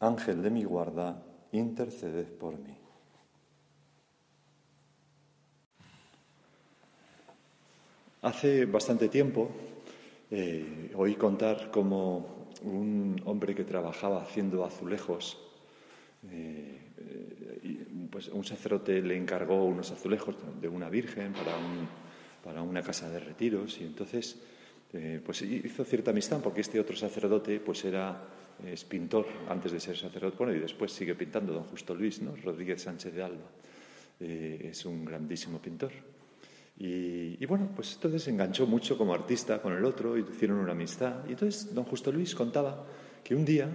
Ángel de mi guarda, interceded por mí. Hace bastante tiempo eh, oí contar como un hombre que trabajaba haciendo azulejos, eh, eh, pues un sacerdote le encargó unos azulejos de una virgen para, para una casa de retiros y entonces pues hizo cierta amistad porque este otro sacerdote pues era es pintor antes de ser sacerdote, y después sigue pintando don Justo Luis, ¿no? Rodríguez Sánchez de Alba. Eh, es un grandísimo pintor. Y, bueno, pues entonces se enganchó mucho como artista con el otro y hicieron una amistad. Y entonces don Justo Luis contaba que un día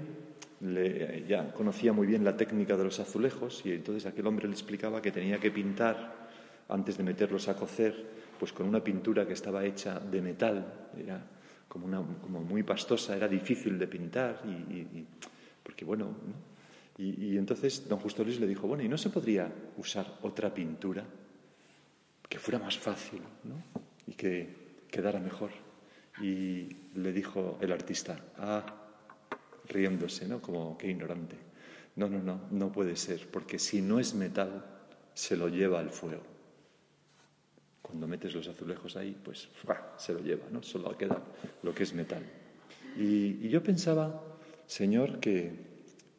le, ya conocía muy bien la técnica de los azulejos y entonces aquel hombre le explicaba que tenía que pintar antes de meterlos a cocer, pues con una pintura que estaba hecha de metal. Era, como, una, como muy pastosa, era difícil de pintar, y, porque bueno, y, entonces don Justo Luis le dijo, bueno, ¿y no se podría usar otra pintura que fuera más fácil ¿no? y que quedara mejor? Y le dijo el artista, ah, riéndose, ¿no? Como que ignorante. No, no, no, no puede ser, porque si no es metal, se lo lleva al fuego. Cuando metes los azulejos ahí, pues se lo lleva, ¿no? Solo queda lo que es metal. Y, yo pensaba, Señor, que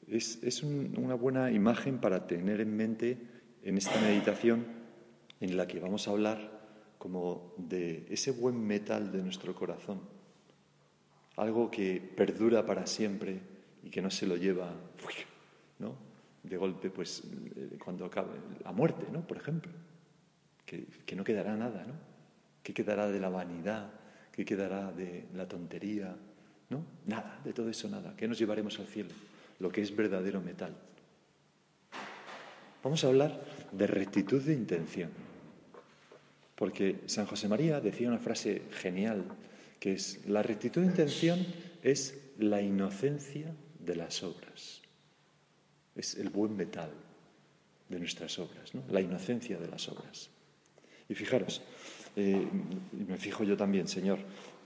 es, una buena imagen para tener en mente en esta meditación en la que vamos a hablar como de ese buen metal de nuestro corazón, algo que perdura para siempre y que no se lo lleva, ¿no? De golpe, pues eh, cuando acabe la muerte, ¿no? Por ejemplo que, no quedará nada, ¿no? ¿Qué quedará de la vanidad? ¿Qué quedará de la tontería? ¿No? Nada, de todo eso nada. ¿Qué nos llevaremos al cielo? Lo que es verdadero metal. Vamos a hablar de rectitud de intención. Porque San José María decía una frase genial, que es, la rectitud de intención es la inocencia de las obras. Es el buen metal de nuestras obras, ¿no? la inocencia de las obras. Y fijaros, eh, me fijo yo también, Señor,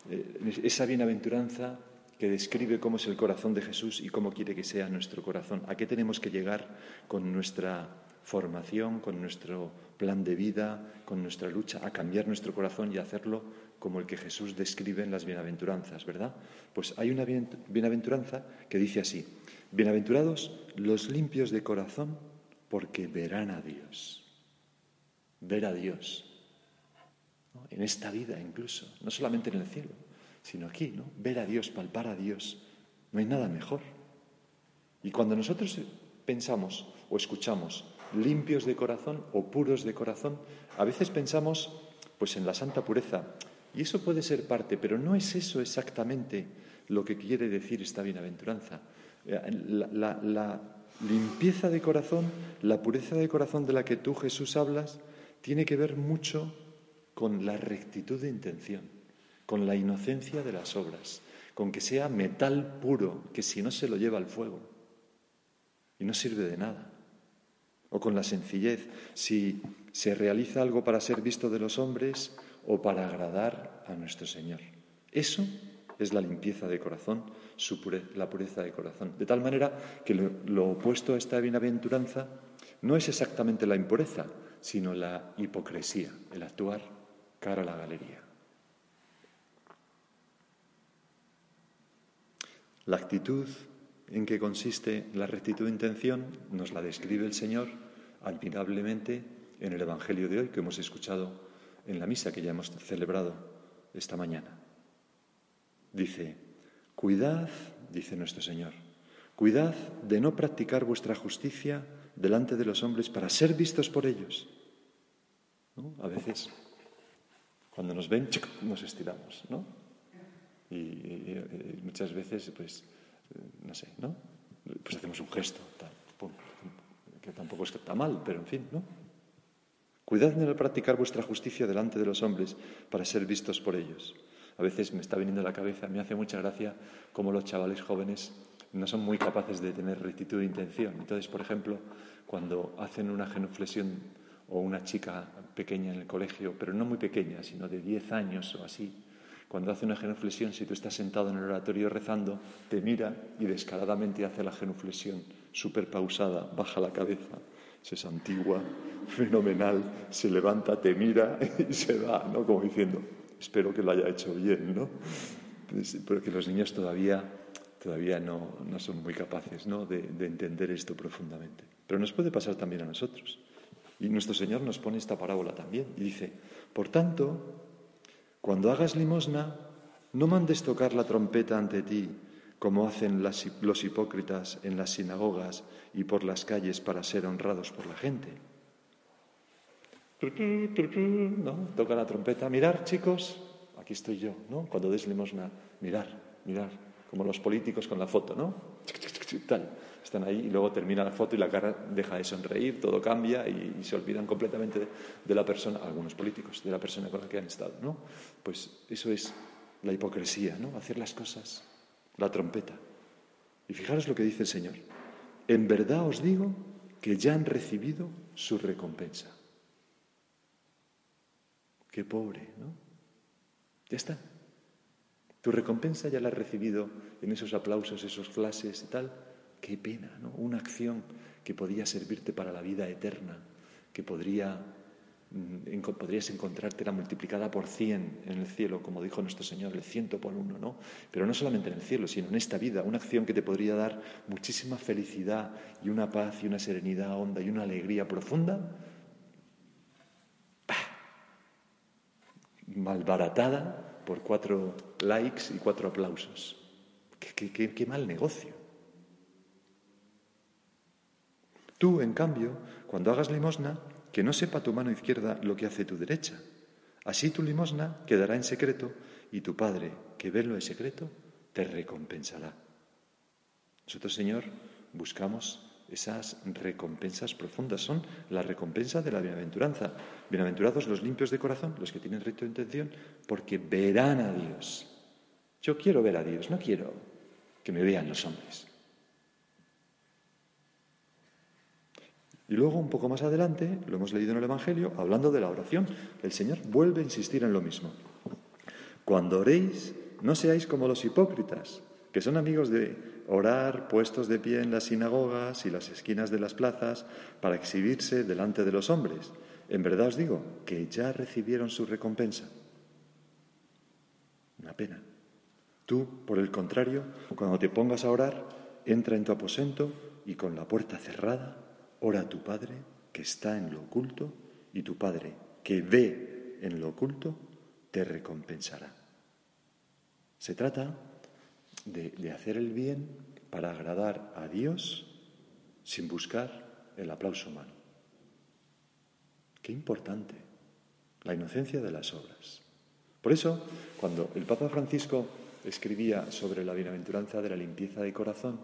eh, esa bienaventuranza que describe cómo es el corazón de Jesús y cómo quiere que sea nuestro corazón. ¿A qué tenemos que llegar con nuestra formación, con nuestro plan de vida, con nuestra lucha, a cambiar nuestro corazón y hacerlo como el que Jesús describe en las bienaventuranzas, ¿verdad? Pues hay una bienaventuranza que dice así, bienaventurados los limpios de corazón, porque verán a Dios. Ver a Dios en esta vida incluso, no solamente en el cielo, sino aquí, ¿no? ver a Dios, palpar a Dios. No hay nada mejor. Y cuando nosotros pensamos o escuchamos limpios de corazón o puros de corazón, a veces pensamos pues en la santa pureza. Y eso puede ser parte, pero no es eso exactamente lo que quiere decir esta bienaventuranza. La, la limpieza de corazón, la pureza de corazón de la que tú Jesús hablas, tiene que ver mucho con la rectitud de intención, con la inocencia de las obras, con que sea metal puro, que si no se lo lleva al fuego y no sirve de nada. O con la sencillez, si se realiza algo para ser visto de los hombres o para agradar a nuestro Señor. Eso es la limpieza de corazón, la pureza de corazón. De tal manera que lo opuesto a esta bienaventuranza no es exactamente la impureza, sino la hipocresía, el actuar cara a la galería. La actitud en que consiste la rectitud de intención nos la describe el Señor admirablemente en el Evangelio de hoy que hemos escuchado en la misa que ya hemos celebrado esta mañana. Dice, cuidad, dice nuestro Señor, cuidad de no practicar vuestra justicia delante de los hombres para ser vistos por ellos. A veces cuando nos ven, nos estiramos, ¿no? Y, muchas veces, pues, no sé, ¿no? pues hacemos un gesto, que tampoco está mal, pero en fin, ¿no? Cuidad en practicar vuestra justicia delante de los hombres para ser vistos por ellos. A veces me está viniendo a la cabeza, me hace mucha gracia cómo los chavales jóvenes no son muy capaces de tener rectitud de intención. Entonces, por ejemplo, cuando hacen una genuflexión o una chica pequeña en el colegio, pero no muy pequeña, sino de 10 años o así, cuando hace una genuflexión, si tú estás sentado en el oratorio rezando, te mira y descaradamente hace la genuflexión, súper pausada, baja la cabeza, se santigua, fenomenal, se levanta, te mira y se va, ¿no? Como diciendo, espero que lo haya hecho bien, ¿no? Porque los niños todavía, todavía no, no son muy capaces ¿no? de entender esto profundamente. Pero nos puede pasar también a nosotros. Y nuestro Señor nos pone esta parábola también y dice, por tanto, cuando hagas limosna, no mandes tocar la trompeta ante ti, como hacen los hipócritas en las sinagogas y por las calles para ser honrados por la gente. ¿No? Toca la trompeta. Mirar, chicos, aquí estoy yo, ¿no? Cuando des limosna, mirar, mirar, como los políticos con la foto, ¿no? Tal están ahí y luego termina la foto y la cara deja de sonreír, todo cambia y, se olvidan completamente de, la persona, algunos políticos, de la persona con la que han estado, ¿no? Pues eso es la hipocresía, ¿no? Hacer las cosas, la trompeta. Y fijaros lo que dice el Señor. En verdad os digo que ya han recibido su recompensa. Qué pobre, ¿no? Ya está. Tu recompensa ya la has recibido en esos aplausos, esos flashes y tal. Qué pena, ¿no? Una acción que podía servirte para la vida eterna, que podría, mm, podrías encontrarte la multiplicada por cien en el cielo, como dijo nuestro Señor, el ciento por uno, ¿no? Pero no solamente en el cielo, sino en esta vida, una acción que te podría dar muchísima felicidad y una paz y una serenidad honda y una alegría profunda, malbaratada por cuatro likes y cuatro aplausos. qué mal negocio. Tú, en cambio, cuando hagas limosna, que no sepa tu mano izquierda lo que hace tu derecha. Así tu limosna quedará en secreto y tu Padre, que ve lo en secreto, te recompensará. Nosotros, Señor, buscamos esas recompensas profundas. Son la recompensa de la bienaventuranza. Bienaventurados los limpios de corazón, los que tienen recto de intención, porque verán a Dios. Yo quiero ver a Dios, no quiero que me vean los hombres. Y luego, un poco más adelante, lo hemos leído en el Evangelio, hablando de la oración, el Señor vuelve a insistir en lo mismo. Cuando oréis, no seáis como los hipócritas, que son amigos de orar puestos de pie en las sinagogas y las esquinas de las plazas para exhibirse delante de los hombres. En verdad os digo que ya recibieron su recompensa. Una pena. Tú, por el contrario, cuando te pongas a orar, entra en tu aposento y con la puerta cerrada, Ora a tu Padre que está en lo oculto y tu Padre que ve en lo oculto te recompensará. Se trata de, hacer el bien para agradar a Dios sin buscar el aplauso humano. Qué importante la inocencia de las obras. Por eso, cuando el Papa Francisco escribía sobre la bienaventuranza de la limpieza de corazón,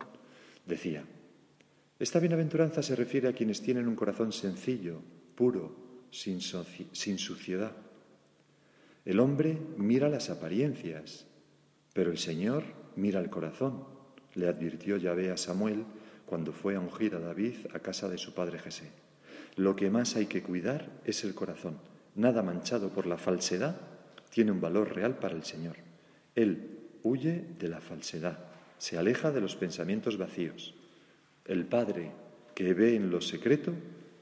decía, esta bienaventuranza se refiere a quienes tienen un corazón sencillo, puro, sin, suciedad. El hombre mira las apariencias, pero el Señor mira el corazón, le advirtió Yahvé a Samuel cuando fue a ungir a David a casa de su padre Jesé. Lo que más hay que cuidar es el corazón. Nada manchado por la falsedad tiene un valor real para el Señor. Él huye de la falsedad, se aleja de los pensamientos vacíos. El Padre que ve en lo secreto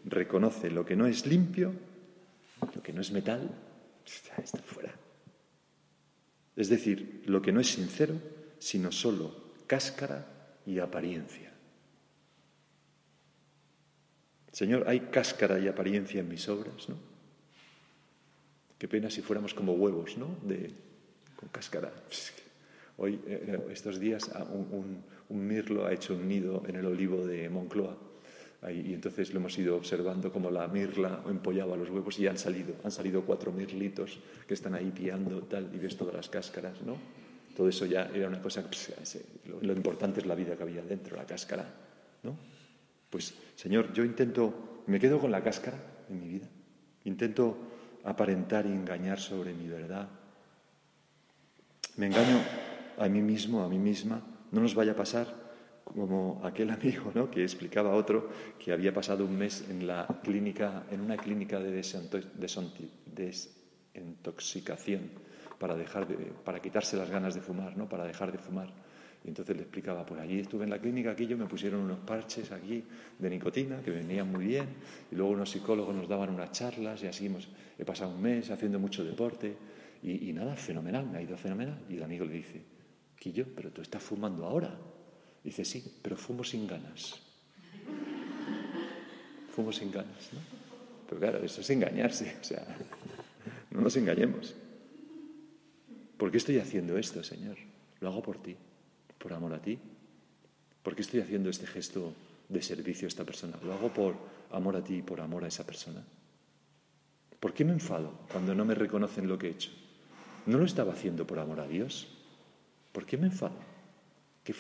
reconoce lo que no es limpio, lo que no es metal, está fuera. Es decir, lo que no es sincero, sino solo cáscara y apariencia. Señor, hay cáscara y apariencia en mis obras, ¿no? Qué pena si fuéramos como huevos, ¿no? De, con cáscara. Hoy, eh, estos días, un un mirlo ha hecho un nido en el olivo de Moncloa. y entonces lo hemos ido observando como la mirla empollaba los huevos y han salido, han salido cuatro mirlitos que están ahí piando tal, y ves todas las cáscaras, ¿no? todo eso ya era una cosa, lo, lo, importante es la vida que había dentro, la cáscara, ¿no? Pues, Señor, yo intento, me quedo con la cáscara en mi vida, intento aparentar y engañar sobre mi verdad, me engaño a mí mismo, a mí misma, no nos vaya a pasar como aquel amigo ¿no? que explicaba a otro que había pasado un mes en la clínica, en una clínica de desintoxicación para dejar de, para quitarse las ganas de fumar, ¿no? Para dejar de fumar. Y entonces le explicaba, pues allí estuve en la clínica, aquí yo me pusieron unos parches aquí de nicotina que venían muy bien, y luego unos psicólogos nos daban unas charlas y así hemos, he pasado un mes haciendo mucho deporte y, y nada, fenomenal, me ha ido fenomenal. Y el amigo le dice, Quillo, pero tú estás fumando ahora. Dice, sí, pero fumo sin ganas. Fumo sin ganas, ¿no? Pero claro, eso es engañarse, o sea, no nos engañemos. ¿Por qué estoy haciendo esto, Señor? Lo hago por ti, por amor a ti. ¿Por qué estoy haciendo este gesto de servicio a esta persona? Lo hago por amor a ti y por amor a esa persona. ¿Por qué me enfado cuando no me reconocen lo que he hecho? ¿No lo estaba haciendo por amor a Dios? ¿Por qué me enfado? Que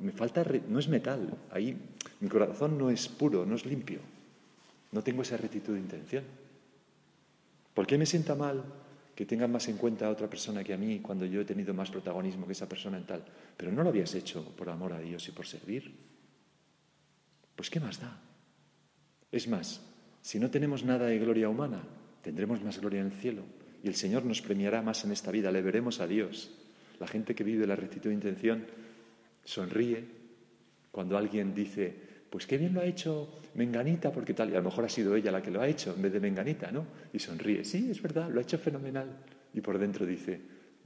me falta, no es metal, ahí mi corazón no es puro, no es limpio. No tengo esa rectitud de intención. ¿Por qué me sienta mal que tengan más en cuenta a otra persona que a mí cuando yo he tenido más protagonismo que esa persona en tal? Pero no lo habías hecho por amor a Dios y por servir. Pues ¿qué más da? Es más, si no tenemos nada de gloria humana, tendremos más gloria en el cielo y el Señor nos premiará más en esta vida, le veremos a Dios. La gente que vive la rectitud de intención sonríe cuando alguien dice, pues qué bien lo ha hecho Menganita, porque tal, y a lo mejor ha sido ella la que lo ha hecho en vez de Menganita, ¿no? Y sonríe, sí, es verdad, lo ha hecho fenomenal. Y por dentro dice,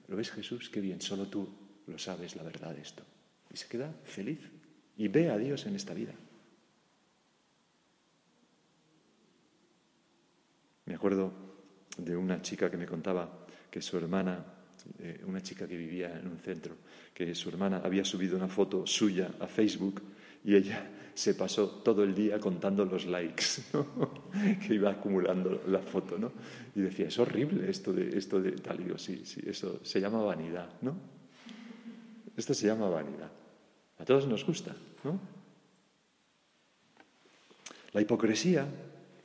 ¿lo ves Jesús? Qué bien, solo tú lo sabes la verdad de esto. Y se queda feliz y ve a Dios en esta vida. Me acuerdo de una chica que me contaba que su hermana eh, una chica que vivía en un centro, que su hermana había subido una foto suya a Facebook y ella se pasó todo el día contando los likes que iba acumulando la foto, ¿no? Y decía, es horrible esto de, esto de tal, y digo, sí, sí, eso se llama vanidad, ¿no? Esto se llama vanidad. A todos nos gusta, ¿no? La hipocresía,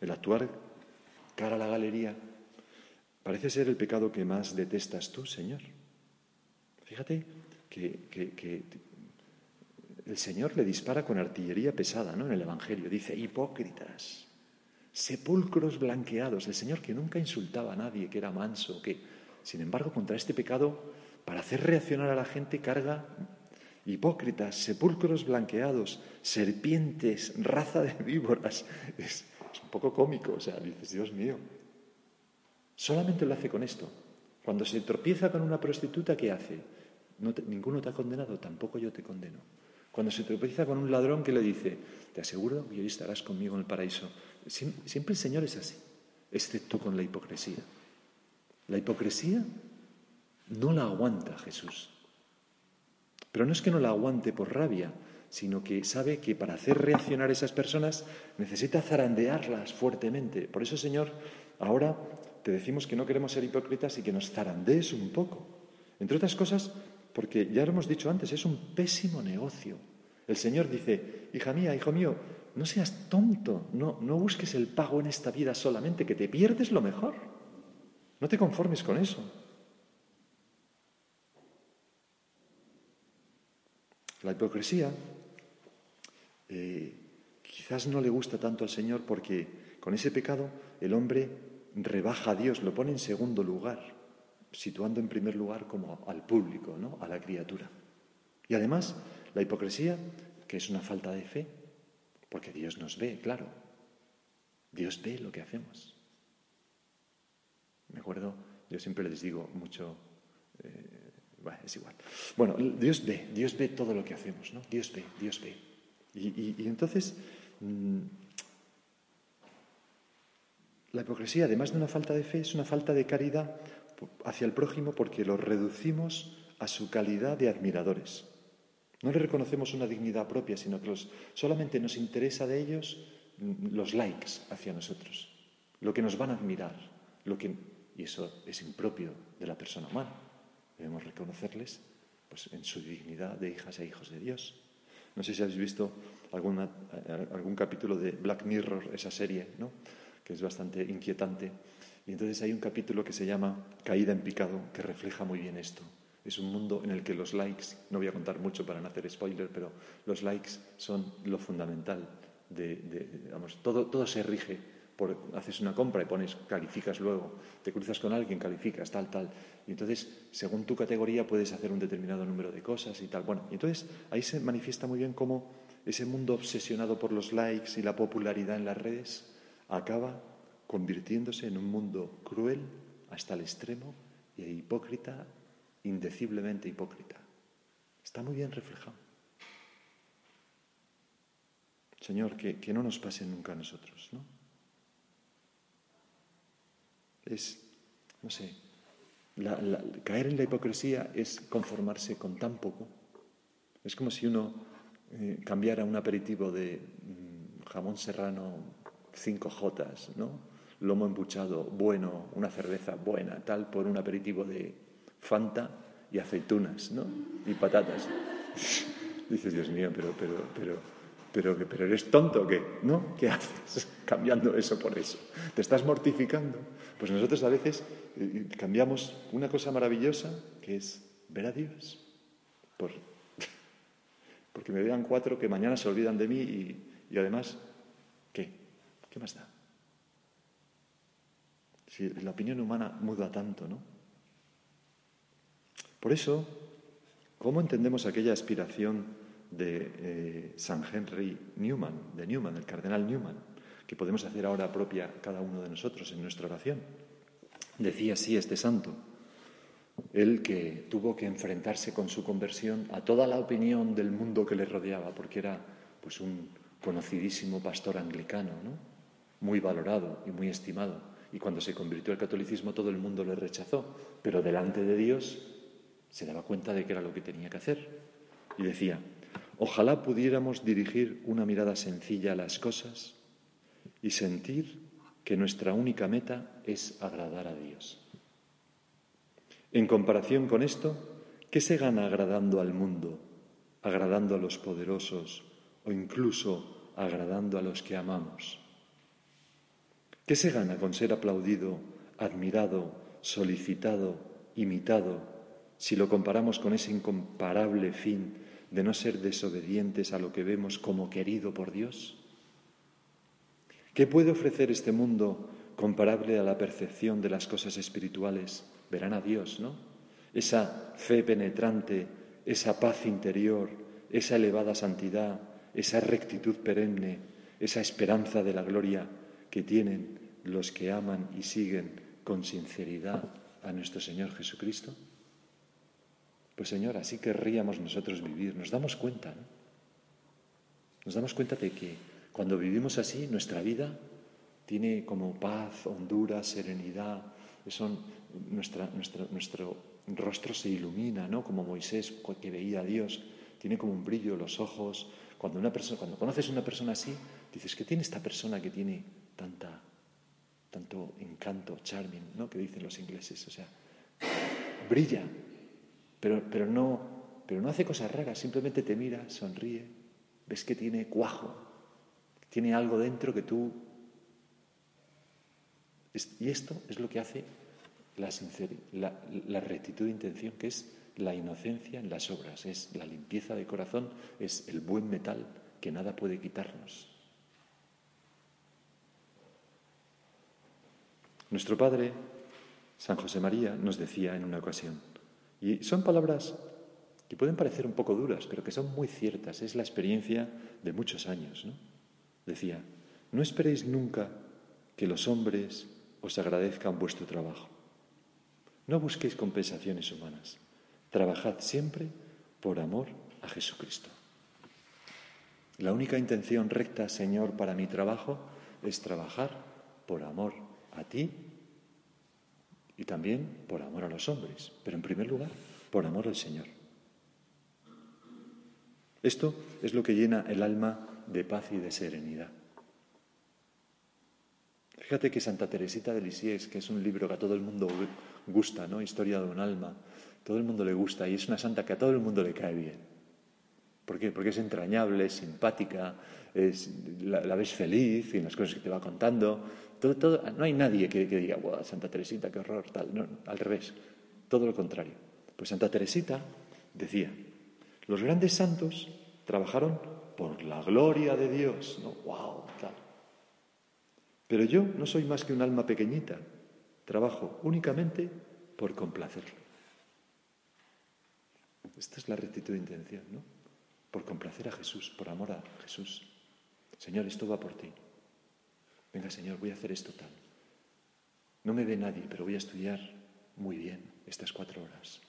el actuar cara a la galería, Parece ser el pecado que más detestas tú, Señor. Fíjate que, el Señor le dispara con artillería pesada, ¿no? En el Evangelio dice hipócritas, sepulcros blanqueados. El Señor que nunca insultaba a nadie, que era manso, que, sin embargo, contra este pecado, para hacer reaccionar a la gente, carga hipócritas, sepulcros blanqueados, serpientes, raza de víboras. Es, es un poco cómico, o sea, dices, Dios mío, Solamente lo hace con esto. Cuando se tropieza con una prostituta, ¿qué hace? ninguno te ha condenado, tampoco yo te condeno. Cuando se tropieza con un ladrón, ¿qué le dice? Te aseguro que hoy estarás conmigo en el paraíso. Siempre el Señor es así, excepto con la hipocresía. La hipocresía no la aguanta Jesús. Pero no es que no la aguante por rabia, sino que sabe que para hacer reaccionar a esas personas necesita zarandearlas fuertemente. Por eso, Señor, ahora te decimos que no queremos ser hipócritas y que nos zarandees un poco. Entre otras cosas, porque ya lo hemos dicho antes, es un pésimo negocio. El Señor dice, hija mía, hijo mío, no seas tonto, no, no busques el pago en esta vida solamente, que te pierdes lo mejor. No te conformes con eso. La hipocresía eh, quizás no le gusta tanto al Señor porque con ese pecado el hombre rebaja a Dios, lo pone en segundo lugar, situando en primer lugar como al público, ¿no? a la criatura. Y además, la hipocresía, que es una falta de fe, porque Dios nos ve, claro. Dios ve lo que hacemos. Me acuerdo, yo siempre les digo mucho, eh, bueno, es igual. Bueno, Dios ve, Dios ve todo lo que hacemos, ¿no? Dios ve, Dios ve. Y, entonces, mm, la hipocresía, además de una falta de fe, es una falta de caridad hacia el prójimo porque lo reducimos a su calidad de admiradores. No le reconocemos una dignidad propia, sino que solamente nos interesa de ellos mm, los likes hacia nosotros, lo que nos van a admirar, lo que, y eso es impropio de la persona humana. Debemos reconocerles pues en su dignidad de hijas e hijos de Dios. No sé si habéis visto algún capítulo de Black Mirror, esa serie, ¿no? que es bastante inquietante. Y entonces hay un capítulo que se llama Caída en picado, que refleja muy bien esto. Es un mundo en el que los likes, no voy a contar mucho para no hacer spoiler, pero los likes son lo fundamental. De, todo, todo se rige por, haces una compra y pones, calificas luego, te cruzas con alguien, calificas, tal, tal. Y entonces, según tu categoría, puedes hacer un determinado número de cosas y tal. Bueno, y entonces ahí se manifiesta muy bien cómo ese mundo obsesionado por los likes y la popularidad en las redes acaba convirtiéndose en un mundo cruel hasta el extremo y hipócrita indeciblemente hipócrita. Está muy bien reflejado. Señor, que, no nos pase nunca a nosotros, ¿no? Es, no sé, caer en la hipocresía es conformarse con tan poco. Es como si uno eh, cambiara un aperitivo de mm, jamón serrano, cinco jotas, ¿no? Lomo embuchado, bueno, una cerveza buena, tal, por un aperitivo de Fanta y aceitunas, ¿no? Y patatas. Dices, Dios mío, pero, pero, pero, pero, pero eres tonto, ¿qué? ¿No? ¿Qué haces cambiando eso por eso? ¿Te estás mortificando? Pues nosotros a veces eh, cambiamos una cosa maravillosa, que es ver a Dios, por, porque me vean cuatro que mañana se olvidan de mí y, y además, ¿qué? ¿Qué más da? Si la opinión humana muda tanto, ¿no? Por eso, ¿cómo entendemos aquella aspiración de eh, San Henry Newman, de Newman, el cardenal Newman, que podemos hacer ahora propia cada uno de nosotros en nuestra oración? Decía así este santo, él que tuvo que enfrentarse con su conversión a toda la opinión del mundo que le rodeaba, porque era pues un conocidísimo pastor anglicano, ¿no? muy valorado y muy estimado. Y cuando se convirtió al catolicismo todo el mundo le rechazó, pero delante de Dios se daba cuenta de que era lo que tenía que hacer. Y decía, ojalá pudiéramos dirigir una mirada sencilla a las cosas y sentir que nuestra única meta es agradar a Dios. En comparación con esto, ¿qué se gana agradando al mundo, agradando a los poderosos o incluso agradando a los que amamos? ¿Qué se gana con ser aplaudido, admirado, solicitado, imitado si lo comparamos con ese incomparable fin de no ser desobedientes a lo que vemos como querido por Dios? ¿Qué puede ofrecer este mundo comparable a la percepción de las cosas espirituales? Verán a Dios, ¿no? Esa fe penetrante, esa paz interior, esa elevada santidad, esa rectitud perenne, esa esperanza de la gloria que tienen los que aman y siguen con sinceridad a nuestro Señor Jesucristo? Pues Señor, así querríamos nosotros vivir. Nos damos cuenta, ¿no? Nos damos cuenta de que cuando vivimos así, nuestra vida tiene como paz, hondura, serenidad. Son, nuestra, nuestro rostro se ilumina, ¿no? Como Moisés que veía a Dios, tiene como un brillo los ojos. Cuando, una persona, cuando conoces a una persona así, dices, ¿qué tiene esta persona que tiene tanta, tanto encanto, charming, ¿no? Que dicen los ingleses. O sea, brilla, pero, pero, no, pero no hace cosas raras, simplemente te mira, sonríe, ves que tiene cuajo, tiene algo dentro que tú... Y esto es lo que hace la, la, la rectitud de intención, que es la inocencia en las obras, es la limpieza de corazón, es el buen metal que nada puede quitarnos. Nuestro Padre, San José María, nos decía en una ocasión, y son palabras que pueden parecer un poco duras, pero que son muy ciertas. Es la experiencia de muchos años. ¿no? Decía, no esperéis nunca que los hombres os agradezcan vuestro trabajo. No busquéis compensaciones humanas. Trabajad siempre por amor a Jesucristo. La única intención recta, Señor, para mi trabajo es trabajar por amor a ti y también por amor a los hombres, pero en primer lugar por amor al Señor. Esto es lo que llena el alma de paz y de serenidad. Fíjate que Santa Teresita de Lisieux, que es un libro que a todo el mundo gusta, ¿no? Historia de un alma, todo el mundo le gusta y es una santa que a todo el mundo le cae bien. ¿Por qué? Porque es entrañable, es simpática, la, ves feliz en las cosas que te va contando. No hay nadie que, diga, wow, Santa Teresita, qué horror, tal. No, al revés, todo lo contrario. Pues Santa Teresita decía, los grandes santos trabajaron por la gloria de Dios, ¿no? ¡Wow! Pero yo no soy más que un alma pequeñita, trabajo únicamente por complacerlo. Esta es la rectitud de intención, ¿no? A Jesús, por amor a Jesús. Señor, esto va por ti. Venga, Señor, voy a hacer esto tal. No me ve nadie, pero voy a estudiar muy bien estas cuatro horas.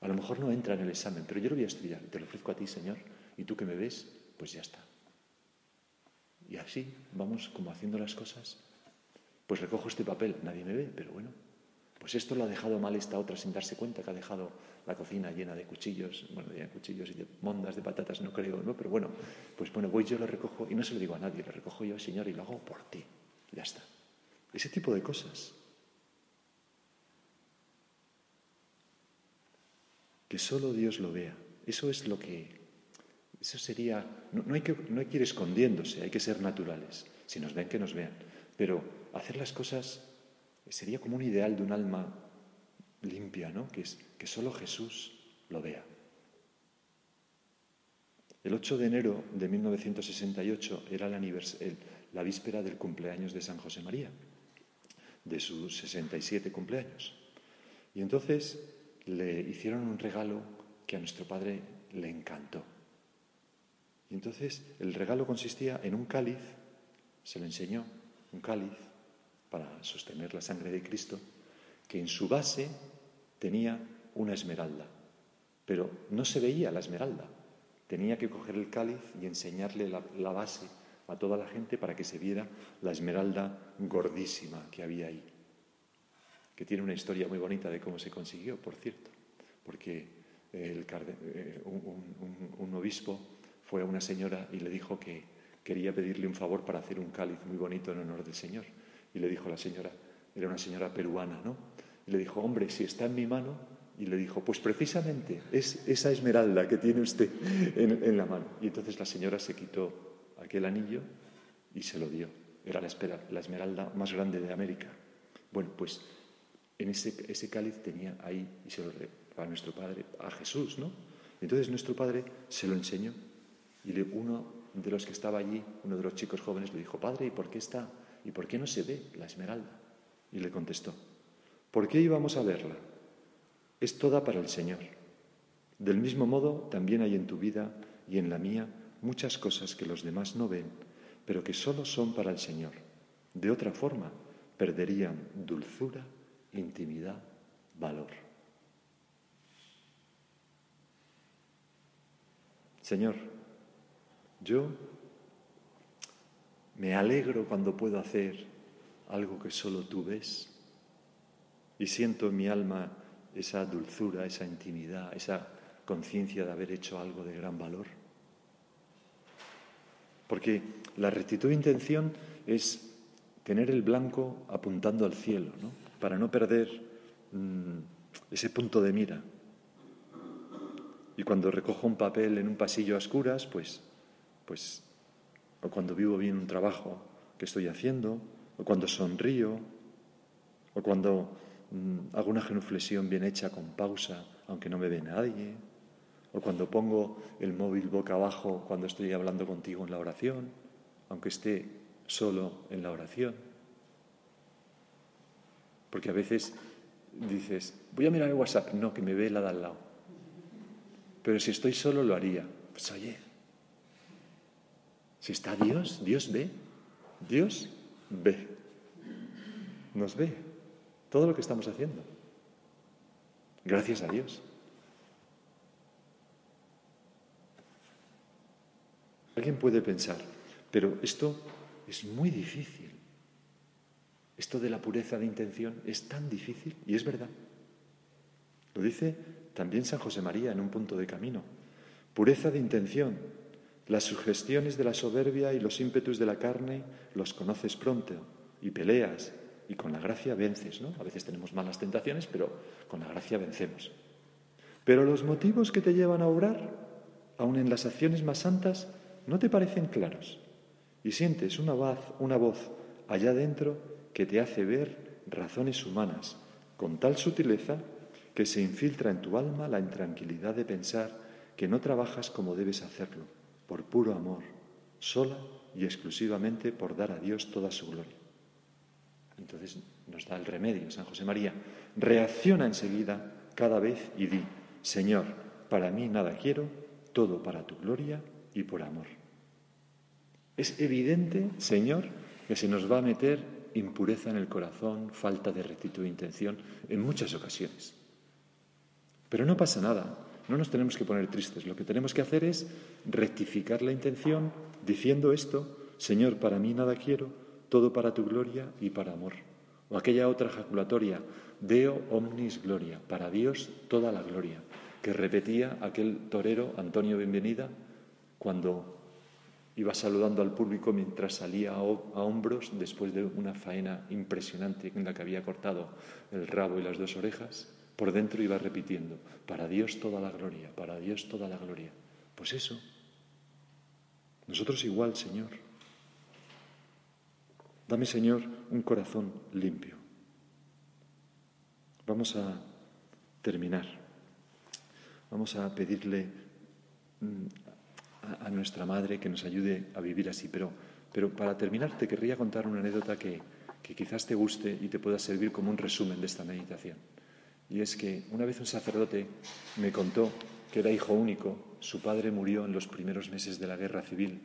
A lo mejor no entra en el examen, pero yo lo voy a estudiar. Te lo ofrezco a ti, Señor, y tú que me ves, pues ya está. Y así vamos como haciendo las cosas. Pues recojo este papel, nadie me ve, pero bueno, pues esto lo ha dejado mal esta otra sin darse cuenta que ha dejado la cocina llena de cuchillos, bueno, de cuchillos y de mondas de patatas, no creo, ¿no? Pero bueno, pues bueno, voy yo lo recojo y no se lo digo a nadie, lo recojo yo, Señor, y lo hago por ti. Ya está. Ese tipo de cosas. Que solo Dios lo vea. Eso es lo que... Eso sería... No, hay que, no hay que ir escondiéndose, hay que ser naturales. Si nos ven, que nos vean. Pero hacer las cosas sería como un ideal de un alma limpia, ¿no? Que es que solo Jesús lo vea. El 8 de enero de 1968 era la, víspera del cumpleaños de San José María, de sus 67 cumpleaños. Y entonces le hicieron un regalo que a nuestro padre le encantó. Y entonces el regalo consistía en un cáliz, se le enseñó, un cáliz para sostener la sangre de Cristo, que en su base tenía una esmeralda, pero no se veía la esmeralda. Tenía que coger el cáliz y enseñarle la, base a toda la gente para que se viera la esmeralda gordísima que había ahí, que tiene una historia muy bonita de cómo se consiguió, por cierto, porque eh, un obispo fue a una señora y le dijo que quería pedirle un favor para hacer un cáliz muy bonito en honor del Señor. Y le dijo la señora, era una señora peruana, ¿no? Y le dijo, hombre, si está en mi mano, y le dijo, pues precisamente es esa esmeralda que tiene usted en, la mano. Y entonces la señora se quitó aquel anillo y se lo dio. Era la, la esmeralda más grande de América. Bueno, pues en ese, ese cáliz tenía ahí, y se lo a nuestro padre, a Jesús, ¿no? Entonces nuestro padre se lo enseñó y uno de los que estaba allí, uno de los chicos jóvenes, le dijo, padre, ¿y por qué está ¿y por qué no se ve la esmeralda? Y le contestó, ¿por qué íbamos a verla? Es toda para el Señor. Del mismo modo, también hay en tu vida y en la mía muchas cosas que los demás no ven, pero que solo son para el Señor. De otra forma, perderían dulzura, intimidad, valor. Señor, yo me alegro cuando puedo hacer algo que solo tú ves y siento en mi alma esa dulzura, esa intimidad, esa conciencia de haber hecho algo de gran valor. Porque la rectitud de intención es tener el blanco apuntando al cielo, ¿no? para no perder mm, ese punto de mira. Y cuando recojo un papel en un pasillo a oscuras, pues, pues o cuando vivo bien un trabajo que estoy haciendo, o cuando sonrío, o cuando mm, hago una genuflexión bien hecha con pausa, aunque no me ve nadie, o cuando pongo el móvil boca abajo cuando estoy hablando contigo en la oración, aunque esté solo en la oración. Porque a veces dices, voy a mirar el WhatsApp, no, que me ve la de al lado. Pero si estoy solo lo haría. Pues oye, si está Dios, Dios ve. Dios ve. Nos ve todo lo que estamos haciendo. Gracias a Dios. Alguien puede pensar, pero esto es muy difícil. Esto de la pureza de intención es tan difícil y es verdad. Lo dice también San José María en un punto de camino. Pureza de intención, las sugestiones de la soberbia y los ímpetus de la carne los conoces pronto y peleas Y con la gracia vences, ¿no? A veces tenemos malas tentaciones, pero con la gracia vencemos. Pero los motivos que te llevan a orar, aun en las acciones más santas, no te parecen claros. Y sientes una voz, una voz allá dentro que te hace ver razones humanas con tal sutileza que se infiltra en tu alma la intranquilidad de pensar que no trabajas como debes hacerlo, por puro amor, sola y exclusivamente por dar a Dios toda su gloria. Entonces nos da el remedio San José María. Reacciona enseguida cada vez y di, Señor, para mí nada quiero, todo para tu gloria y por amor. Es evidente, Señor, que se nos va a meter impureza en el corazón, falta de rectitud de intención en muchas ocasiones. Pero no pasa nada, no nos tenemos que poner tristes. Lo que tenemos que hacer es rectificar la intención diciendo esto, Señor, para mí nada quiero, todo para tu gloria y para amor. O aquella otra ejaculatoria, Deo omnis gloria, para Dios toda la gloria, que repetía aquel torero Antonio Bienvenida cuando iba saludando al público mientras salía a hombros después de una faena impresionante en la que había cortado el rabo y las dos orejas. Por dentro iba repitiendo, para Dios toda la gloria, para Dios toda la gloria. Pues eso, nosotros igual, Señor. Dame, Señor, un corazón limpio. Vamos a terminar. Vamos a pedirle mm, a, nuestra Madre que nos ayude a vivir así. Pero, pero para terminar te querría contar una anécdota que, que quizás te guste y te pueda servir como un resumen de esta meditación. Y es que una vez un sacerdote me contó que era hijo único, su padre murió en los primeros meses de la guerra civil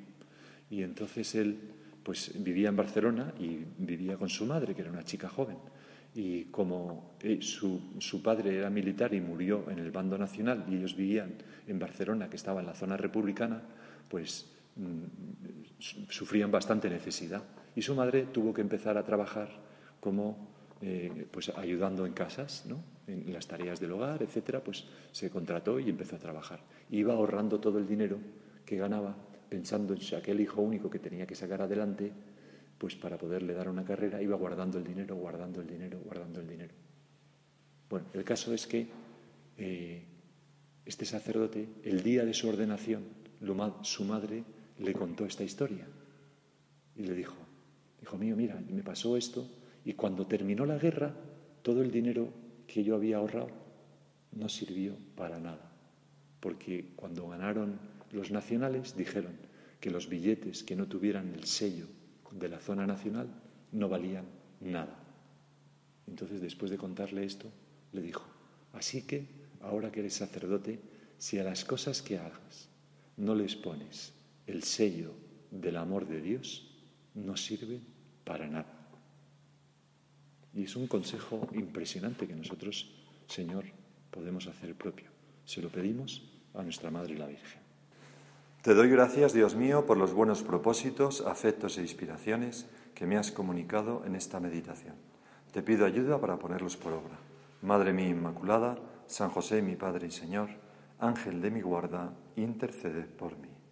y entonces él pues vivía en Barcelona y vivía con su madre, que era una chica joven. Y como eh, su, su, padre era militar y murió en el bando nacional y ellos vivían en Barcelona, que estaba en la zona republicana, pues mm, sufrían bastante necesidad. Y su madre tuvo que empezar a trabajar como eh, pues ayudando en casas, ¿no? en las tareas del hogar, etcétera, pues se contrató y empezó a trabajar. Iba ahorrando todo el dinero que ganaba, pensando en aquel hijo único que tenía que sacar adelante, pues para poderle dar una carrera, iba guardando el dinero, guardando el dinero, guardando el dinero. Bueno, el caso es que eh, este sacerdote, el día de su ordenación, su madre le contó esta historia y le dijo, hijo mío, mira, me pasó esto y cuando terminó la guerra, todo el dinero que yo había ahorrado no sirvió para nada. Porque cuando ganaron los nacionales dijeron que los billetes que no tuvieran el sello de la zona nacional no valían nada. Entonces, después de contarle esto, le dijo, así que, ahora que eres sacerdote, si a las cosas que hagas no les pones el sello del amor de Dios, no sirve para nada. Y es un consejo impresionante que nosotros, Señor, podemos hacer propio. Se lo pedimos a nuestra Madre la Virgen. Te doy gracias, Dios mío, por los buenos propósitos, afectos e inspiraciones que me has comunicado en esta meditación. Te pido ayuda para ponerlos por obra. Madre mía Inmaculada, San José, mi Padre y Señor, Ángel de mi guarda, intercede por mí.